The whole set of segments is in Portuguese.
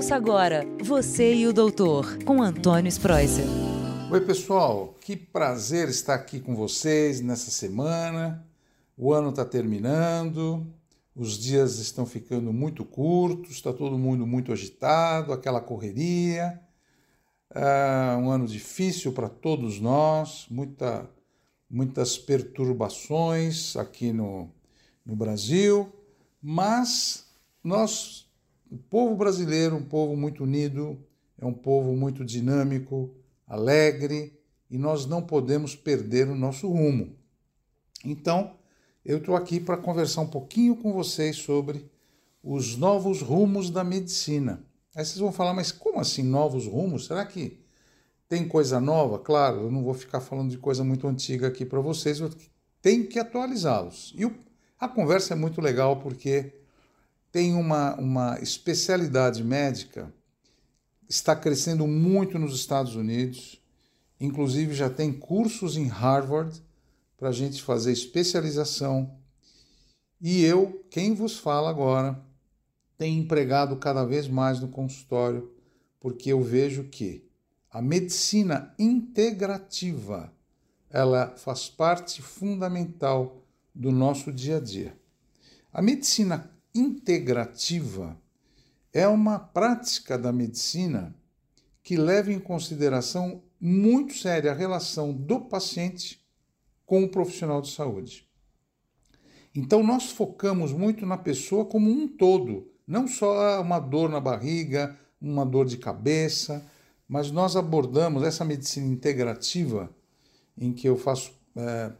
Ouça agora Você e o Doutor, com Antônio Spreuser. Oi, pessoal, que prazer estar aqui com vocês nessa semana. O ano está terminando, os dias estão ficando muito curtos, está todo mundo muito agitado, aquela correria. É um ano difícil para todos nós, muita, muitas perturbações aqui no, no Brasil, mas nós o povo brasileiro, um povo muito unido, é um povo muito dinâmico, alegre, e nós não podemos perder o nosso rumo. Então, eu estou aqui para conversar um pouquinho com vocês sobre os novos rumos da medicina. Aí vocês vão falar, mas como assim novos rumos? Será que tem coisa nova? Claro, eu não vou ficar falando de coisa muito antiga aqui para vocês, eu tenho que atualizá-los. E a conversa é muito legal porque tem uma, uma especialidade médica, está crescendo muito nos Estados Unidos, inclusive já tem cursos em Harvard para a gente fazer especialização. E eu, quem vos fala agora, tenho empregado cada vez mais no consultório, porque eu vejo que a medicina integrativa ela faz parte fundamental do nosso dia a dia. A medicina integrativa é uma prática da medicina que leva em consideração muito séria a relação do paciente com o profissional de saúde. Então, nós focamos muito na pessoa como um todo, não só uma dor na barriga, uma dor de cabeça, mas nós abordamos essa medicina integrativa, em que eu faço é,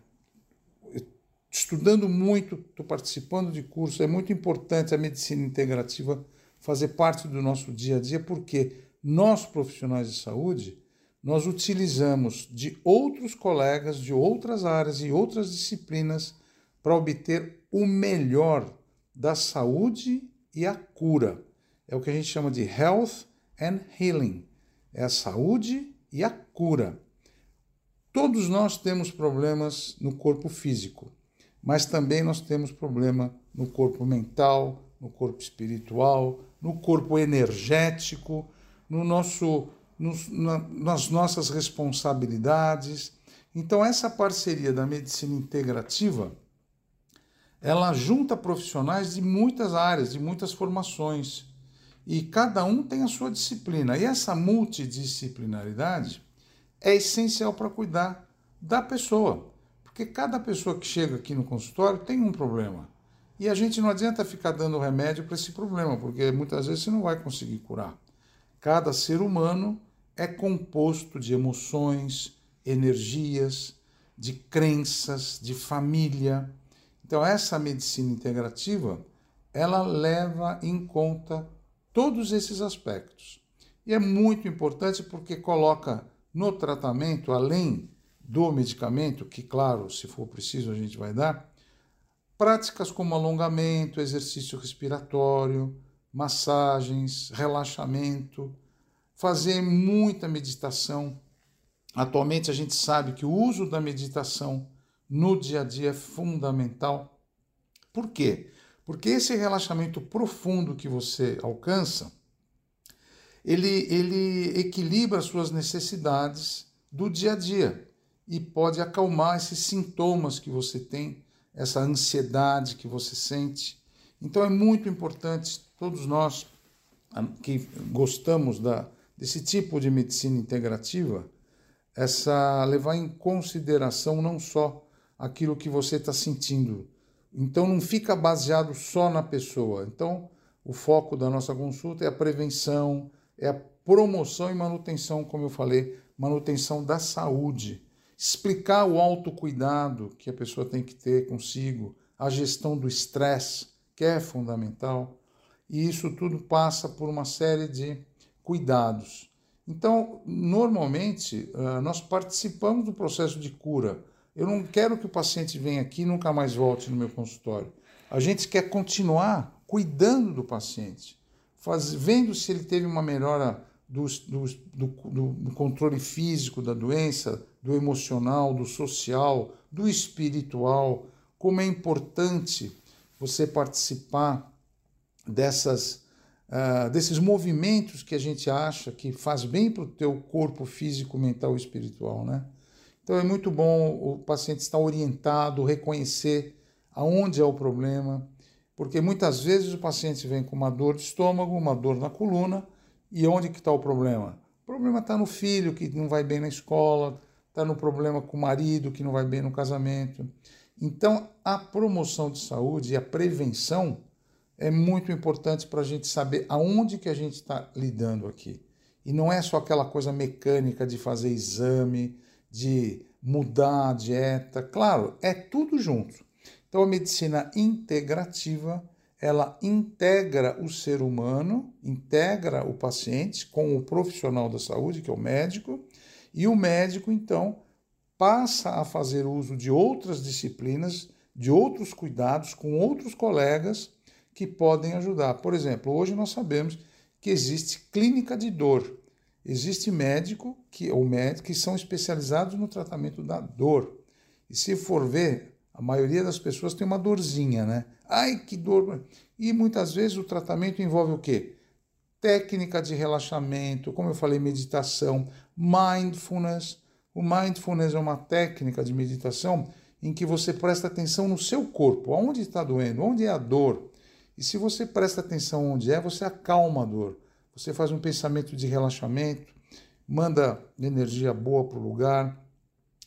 estudando muito, estou participando de cursos. É muito importante a medicina integrativa fazer parte do nosso dia a dia, porque nós, profissionais de saúde, nós utilizamos de outros colegas de outras áreas e outras disciplinas para obter o melhor da saúde e a cura. É o que a gente chama de health and healing. É a saúde e a cura. Todos nós temos problemas no corpo físico mas também nós temos problema no corpo mental, no corpo espiritual, no corpo energético, no nosso, no, na, nas nossas responsabilidades. Então, essa parceria da medicina integrativa ela junta profissionais de muitas áreas, de muitas formações, e cada um tem a sua disciplina. E essa multidisciplinaridade é essencial para cuidar da pessoa. Porque cada pessoa que chega aqui no consultório tem um problema. E a gente não adianta ficar dando remédio para esse problema, porque muitas vezes você não vai conseguir curar. Cada ser humano é composto de emoções, energias, de crenças, de família. Então essa medicina integrativa, ela leva em conta todos esses aspectos. E é muito importante porque coloca no tratamento, além do medicamento, que, claro, se for preciso, a gente vai dar, práticas como alongamento, exercício respiratório, massagens, relaxamento, fazer muita meditação. Atualmente a gente sabe que o uso da meditação no dia a dia é fundamental. Por quê? Porque esse relaxamento profundo que você alcança, ele, ele equilibra as suas necessidades do dia a dia e pode acalmar esses sintomas que você tem, essa ansiedade que você sente. Então é muito importante, todos nós que gostamos da, desse tipo de medicina integrativa, essa levar em consideração não só aquilo que você está sentindo. Então não fica baseado só na pessoa. Então o foco da nossa consulta é a prevenção, é a promoção e manutenção, como eu falei, manutenção da saúde explicar o autocuidado que a pessoa tem que ter consigo, a gestão do estresse, que é fundamental, e isso tudo passa por uma série de cuidados. Então, normalmente, ah, nós participamos do processo de cura. Eu não quero que o paciente venha aqui e nunca mais volte no meu consultório. A gente quer continuar cuidando do paciente, faz, vendo se ele teve uma melhora do, do, do, do controle físico da doença, do emocional, do social, do espiritual, como é importante você participar dessas uh, desses movimentos que a gente acha que faz bem para o teu corpo físico, mental e espiritual, né? Então é muito bom o paciente estar orientado, reconhecer aonde é o problema, porque muitas vezes o paciente vem com uma dor de estômago, uma dor na coluna, e onde que está o problema? O problema está no filho que não vai bem na escola, está no problema com o marido que não vai bem no casamento. Então, a promoção de saúde e a prevenção é muito importante para a gente saber aonde que a gente está lidando aqui. E não é só aquela coisa mecânica de fazer exame, de mudar a dieta. Claro, é tudo junto. Então, a medicina integrativa ela integra o ser humano, integra o paciente com o profissional da saúde, que é o médico, e o médico, então, passa a fazer uso de outras disciplinas, de outros cuidados com outros colegas que podem ajudar. Por exemplo, hoje nós sabemos que existe clínica de dor. Existe médico que ou médico que são especializados no tratamento da dor. E se for ver, a maioria das pessoas tem uma dorzinha, né? Ai, que dor! E muitas vezes o tratamento envolve o quê? Técnica de relaxamento, como eu falei, meditação, mindfulness. O mindfulness é uma técnica de meditação em que você presta atenção no seu corpo, aonde está doendo, onde é a dor. E se você presta atenção onde é, você acalma a dor. Você faz um pensamento de relaxamento, manda energia boa para o lugar.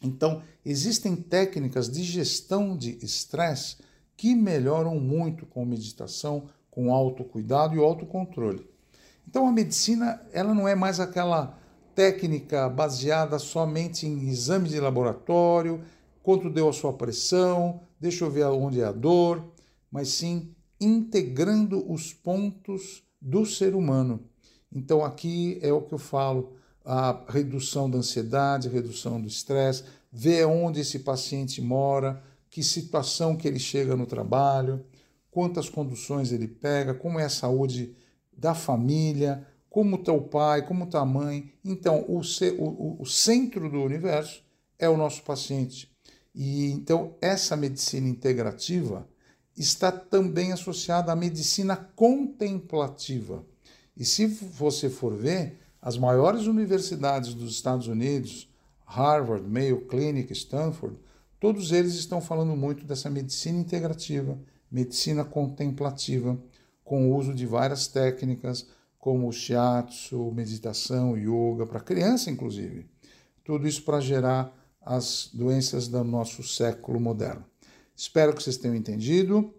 Então, existem técnicas de gestão de estresse que melhoram muito com meditação, com autocuidado e autocontrole. Então, a medicina ela não é mais aquela técnica baseada somente em exame de laboratório, quanto deu a sua pressão, deixa eu ver onde é a dor, mas sim integrando os pontos do ser humano. Então aqui é o que eu falo, a redução da ansiedade, redução do estresse, ver onde esse paciente mora, que situação que ele chega no trabalho, quantas conduções ele pega, como é a saúde da família, como está o pai, como está a mãe. Então, o, o, o centro do universo é o nosso paciente. E então essa medicina integrativa está também associada à medicina contemplativa. E se você for ver, as maiores universidades dos Estados Unidos, Harvard, Mayo Clinic, Stanford, todos eles estão falando muito dessa medicina integrativa, medicina contemplativa, com o uso de várias técnicas, como shiatsu, meditação, yoga, para criança inclusive. Tudo isso para gerar as doenças do nosso século moderno. Espero que vocês tenham entendido.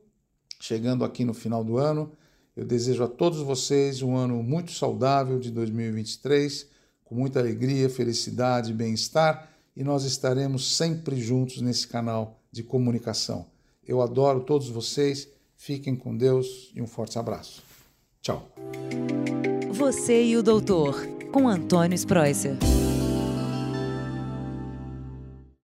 Chegando aqui no final do ano, eu desejo a todos vocês um ano muito saudável de 2023, com muita alegria, felicidade bem-estar, e nós estaremos sempre juntos nesse canal de comunicação. Eu adoro todos vocês, fiquem com Deus e um forte abraço. Tchau. Você e o doutor, com Antônio Spreuser.